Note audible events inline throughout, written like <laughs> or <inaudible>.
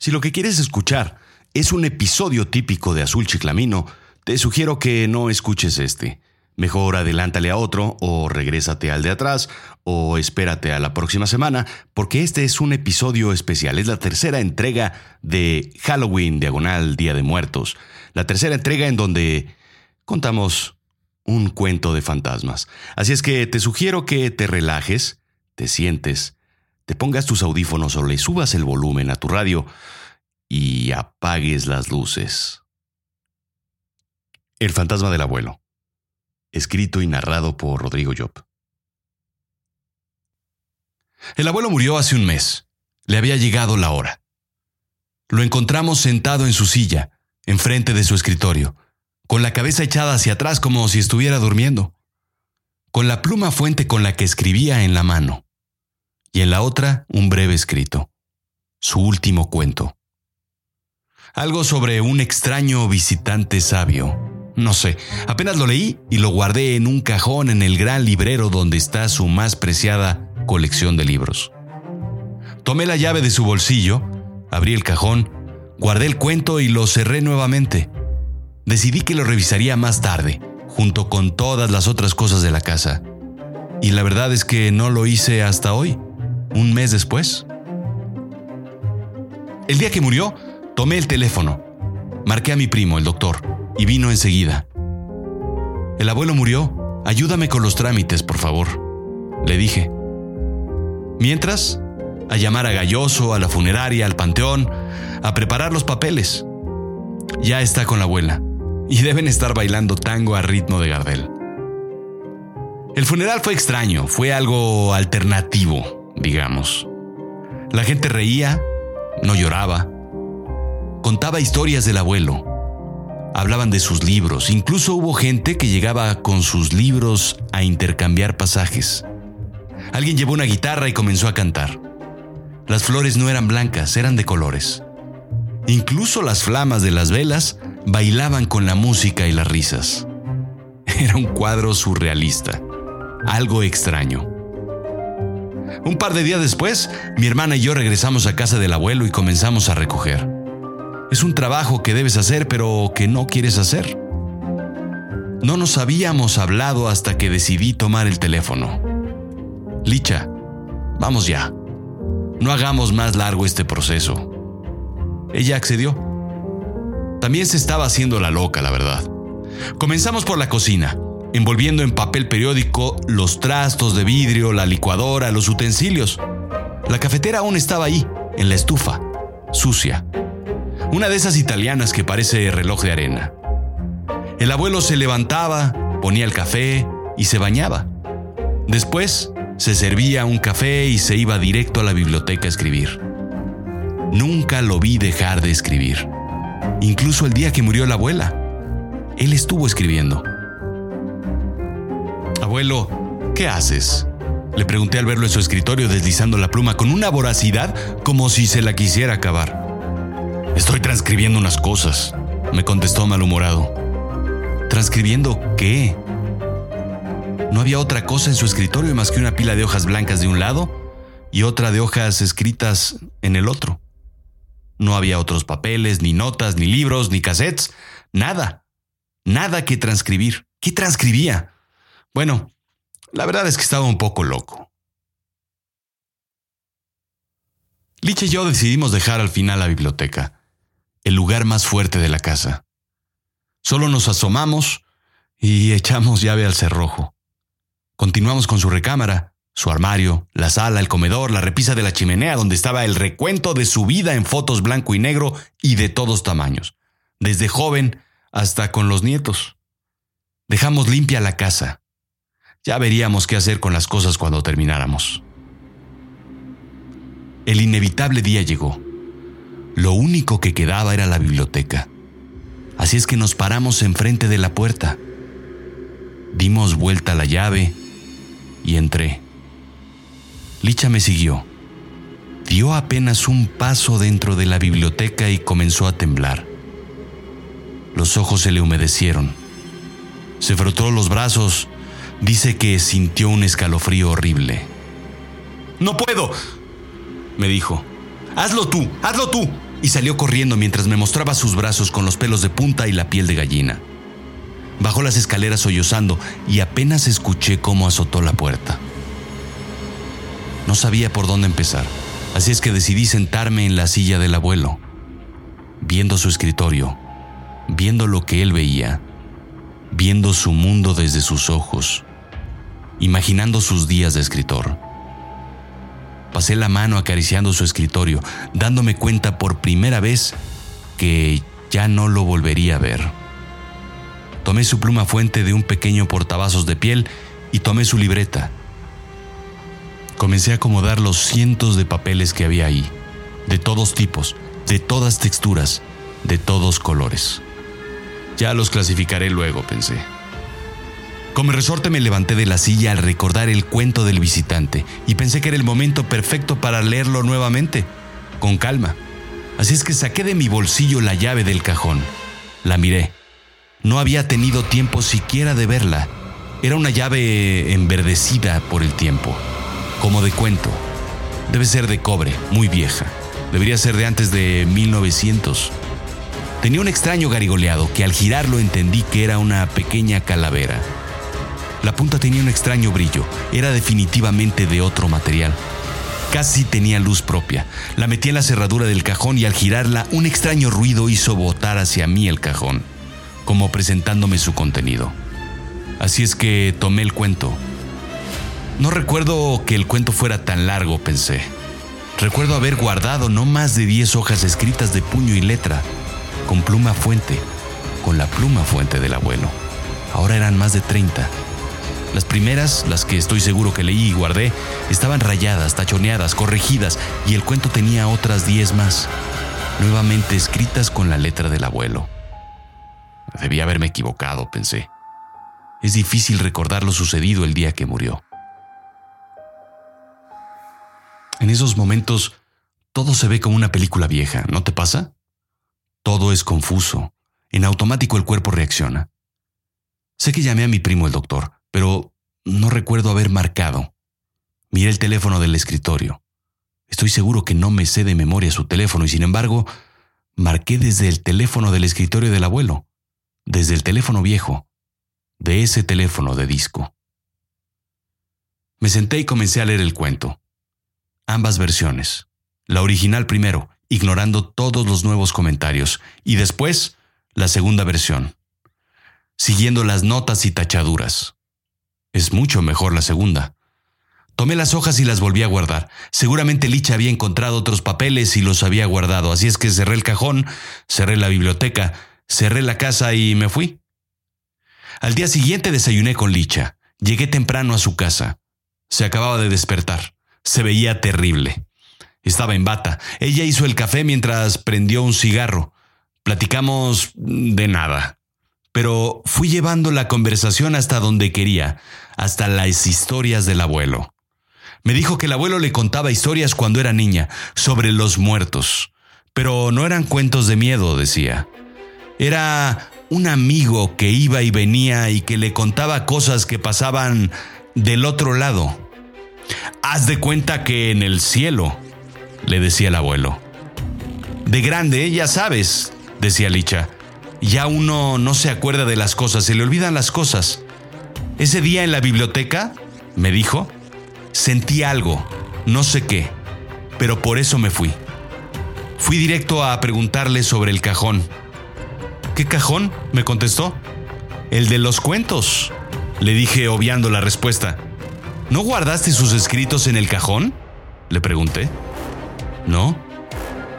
Si lo que quieres escuchar es un episodio típico de Azul Chiclamino, te sugiero que no escuches este. Mejor adelántale a otro, o regrésate al de atrás, o espérate a la próxima semana, porque este es un episodio especial. Es la tercera entrega de Halloween Diagonal Día de Muertos. La tercera entrega en donde contamos un cuento de fantasmas. Así es que te sugiero que te relajes, te sientes, te pongas tus audífonos o le subas el volumen a tu radio y apagues las luces. El fantasma del abuelo escrito y narrado por Rodrigo Job. El abuelo murió hace un mes. Le había llegado la hora. Lo encontramos sentado en su silla, enfrente de su escritorio, con la cabeza echada hacia atrás como si estuviera durmiendo, con la pluma fuente con la que escribía en la mano, y en la otra un breve escrito, su último cuento. Algo sobre un extraño visitante sabio no sé, apenas lo leí y lo guardé en un cajón en el gran librero donde está su más preciada colección de libros. Tomé la llave de su bolsillo, abrí el cajón, guardé el cuento y lo cerré nuevamente. Decidí que lo revisaría más tarde, junto con todas las otras cosas de la casa. Y la verdad es que no lo hice hasta hoy, un mes después. El día que murió, tomé el teléfono. Marqué a mi primo, el doctor y vino enseguida. El abuelo murió. Ayúdame con los trámites, por favor, le dije. Mientras, a llamar a Galloso, a la funeraria, al panteón, a preparar los papeles. Ya está con la abuela, y deben estar bailando tango a ritmo de Gardel. El funeral fue extraño, fue algo alternativo, digamos. La gente reía, no lloraba, contaba historias del abuelo, Hablaban de sus libros, incluso hubo gente que llegaba con sus libros a intercambiar pasajes. Alguien llevó una guitarra y comenzó a cantar. Las flores no eran blancas, eran de colores. Incluso las flamas de las velas bailaban con la música y las risas. <laughs> Era un cuadro surrealista, algo extraño. Un par de días después, mi hermana y yo regresamos a casa del abuelo y comenzamos a recoger. Es un trabajo que debes hacer pero que no quieres hacer. No nos habíamos hablado hasta que decidí tomar el teléfono. Licha, vamos ya. No hagamos más largo este proceso. Ella accedió. También se estaba haciendo la loca, la verdad. Comenzamos por la cocina, envolviendo en papel periódico los trastos de vidrio, la licuadora, los utensilios. La cafetera aún estaba ahí, en la estufa, sucia. Una de esas italianas que parece reloj de arena. El abuelo se levantaba, ponía el café y se bañaba. Después se servía un café y se iba directo a la biblioteca a escribir. Nunca lo vi dejar de escribir. Incluso el día que murió la abuela. Él estuvo escribiendo. ¿Qué haces? Le pregunté al verlo en su escritorio deslizando la pluma con una voracidad como si se la quisiera acabar. Estoy transcribiendo unas cosas, me contestó malhumorado. ¿Transcribiendo qué? No había otra cosa en su escritorio más que una pila de hojas blancas de un lado y otra de hojas escritas en el otro. No había otros papeles, ni notas, ni libros, ni cassettes, nada. Nada que transcribir. ¿Qué transcribía? Bueno, la verdad es que estaba un poco loco. Lich y yo decidimos dejar al final la biblioteca el lugar más fuerte de la casa. Solo nos asomamos y echamos llave al cerrojo. Continuamos con su recámara, su armario, la sala, el comedor, la repisa de la chimenea donde estaba el recuento de su vida en fotos blanco y negro y de todos tamaños, desde joven hasta con los nietos. Dejamos limpia la casa. Ya veríamos qué hacer con las cosas cuando termináramos. El inevitable día llegó. Lo único que quedaba era la biblioteca. Así es que nos paramos enfrente de la puerta. Dimos vuelta la llave y entré. Licha me siguió. Dio apenas un paso dentro de la biblioteca y comenzó a temblar. Los ojos se le humedecieron. Se frotó los brazos. Dice que sintió un escalofrío horrible. No puedo, me dijo. Hazlo tú, hazlo tú. y salió corriendo mientras me mostraba sus brazos con los pelos de punta y la piel de gallina. Bajó las escaleras sollozando y apenas escuché cómo azotó la puerta. No sabía por dónde empezar, así es que decidí sentarme en la silla del abuelo, viendo su escritorio, viendo lo que él veía, viendo su mundo desde sus ojos, imaginando sus días de escritor. Pasé la mano acariciando su escritorio, dándome cuenta por primera vez que ya no lo volvería a ver. Tomé su pluma fuente de un pequeño portavasos de piel y tomé su libreta. Comencé a acomodar los cientos de papeles que había ahí, de todos tipos, de todas texturas, de todos colores. Ya los clasificaré luego, pensé. Como resorte me levanté de la silla al recordar el cuento del visitante y pensé que era el momento perfecto para leerlo nuevamente, con calma. Así es que saqué de mi bolsillo la llave del cajón. La miré. No había tenido tiempo siquiera de verla. Era una llave enverdecida por el tiempo, como de cuento. Debe ser de cobre, muy vieja. Debería ser de antes de 1900. Tenía un extraño garigoleado que al girarlo entendí que era una pequeña calavera. La punta tenía un extraño brillo, era definitivamente de otro material. Casi tenía luz propia. La metí en la cerradura del cajón y al girarla un extraño ruido hizo botar hacia mí el cajón como presentándome su contenido. Así es que tomé el cuento. No recuerdo que el cuento fuera tan largo, pensé. Recuerdo haber guardado no más de 10 hojas escritas de puño y letra, con pluma fuente, con la pluma fuente del abuelo. Ahora eran más de 30. Las primeras, las que estoy seguro que leí y guardé, estaban rayadas, tachoneadas, corregidas, y el cuento tenía otras 10 más, nuevamente escritas con la letra del abuelo. Debía haberme equivocado, pensé. Es difícil recordar lo sucedido el día que murió. En esos momentos, todo se ve como una película vieja, ¿no te pasa? Todo es confuso. En automático el cuerpo reacciona. Sé que llamé a mi primo el doctor, pero no recuerdo haber marcado. Miré el teléfono del escritorio. Estoy seguro que no me sé de memoria su teléfono y sin embargo, marqué desde el teléfono del escritorio del abuelo desde el teléfono viejo, de ese teléfono de disco. Me senté y comencé a leer el cuento. Ambas versiones. La original primero, ignorando todos los nuevos comentarios, y después la segunda versión, siguiendo las notas y tachaduras. Es mucho mejor la segunda. Tomé las hojas y las volví a guardar. Seguramente Licha había encontrado otros papeles y los había guardado, así es que cerré el cajón, cerré la biblioteca Cerré la casa y me fui. Al día siguiente desayuné con Licha. Llegué temprano a su casa. Se acababa de despertar. Se veía terrible. Estaba en bata. Ella hizo el café mientras prendió un cigarro. Platicamos de nada. Pero fui llevando la conversación hasta donde quería, hasta las historias del abuelo. Me dijo que el abuelo le contaba historias cuando era niña, sobre los muertos. Pero no eran cuentos de miedo, decía. Era un amigo que iba y venía y que le contaba cosas que pasaban del otro lado. Haz de cuenta que en el cielo, le decía el abuelo. De grande, ya sabes, decía Licha. Ya uno no se acuerda de las cosas, se le olvidan las cosas. Ese día en la biblioteca, me dijo, sentí algo, no sé qué, pero por eso me fui. Fui directo a preguntarle sobre el cajón ¿Qué cajón? me contestó. El de los cuentos. Le dije obviando la respuesta. ¿No guardaste sus escritos en el cajón? Le pregunté. No.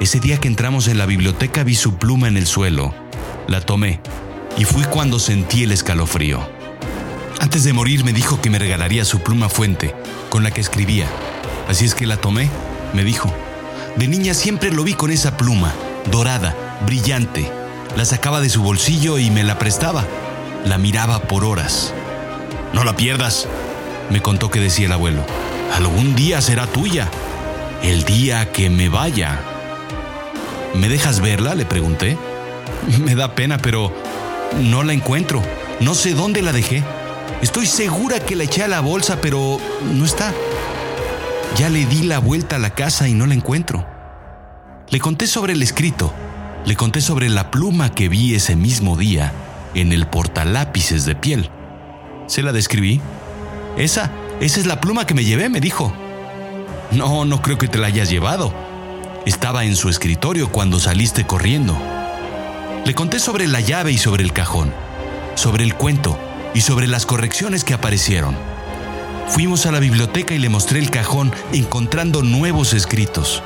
Ese día que entramos en la biblioteca vi su pluma en el suelo. La tomé y fui cuando sentí el escalofrío. Antes de morir me dijo que me regalaría su pluma fuente, con la que escribía. Así es que la tomé, me dijo. De niña siempre lo vi con esa pluma, dorada, brillante, la sacaba de su bolsillo y me la prestaba. La miraba por horas. No la pierdas, me contó que decía el abuelo. Algún día será tuya. El día que me vaya. ¿Me dejas verla? le pregunté. Me da pena, pero no la encuentro. No sé dónde la dejé. Estoy segura que la eché a la bolsa, pero no está. Ya le di la vuelta a la casa y no la encuentro. Le conté sobre el escrito, le conté sobre la pluma que vi ese mismo día en el portalápices de piel. Se la describí. Esa, esa es la pluma que me llevé, me dijo. No, no creo que te la hayas llevado. Estaba en su escritorio cuando saliste corriendo. Le conté sobre la llave y sobre el cajón, sobre el cuento y sobre las correcciones que aparecieron. Fuimos a la biblioteca y le mostré el cajón encontrando nuevos escritos.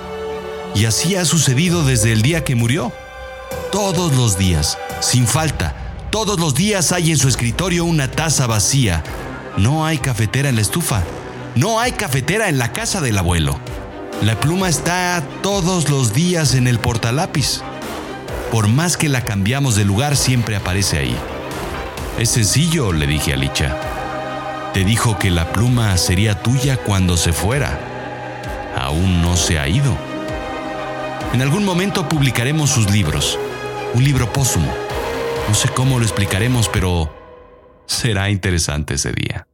Y así ha sucedido desde el día que murió. Todos los días, sin falta, todos los días hay en su escritorio una taza vacía. No hay cafetera en la estufa. No hay cafetera en la casa del abuelo. La pluma está todos los días en el portalápiz. Por más que la cambiamos de lugar, siempre aparece ahí. Es sencillo, le dije a Licha. Te dijo que la pluma sería tuya cuando se fuera. Aún no se ha ido. En algún momento publicaremos sus libros. Un libro póstumo. No sé cómo lo explicaremos, pero será interesante ese día.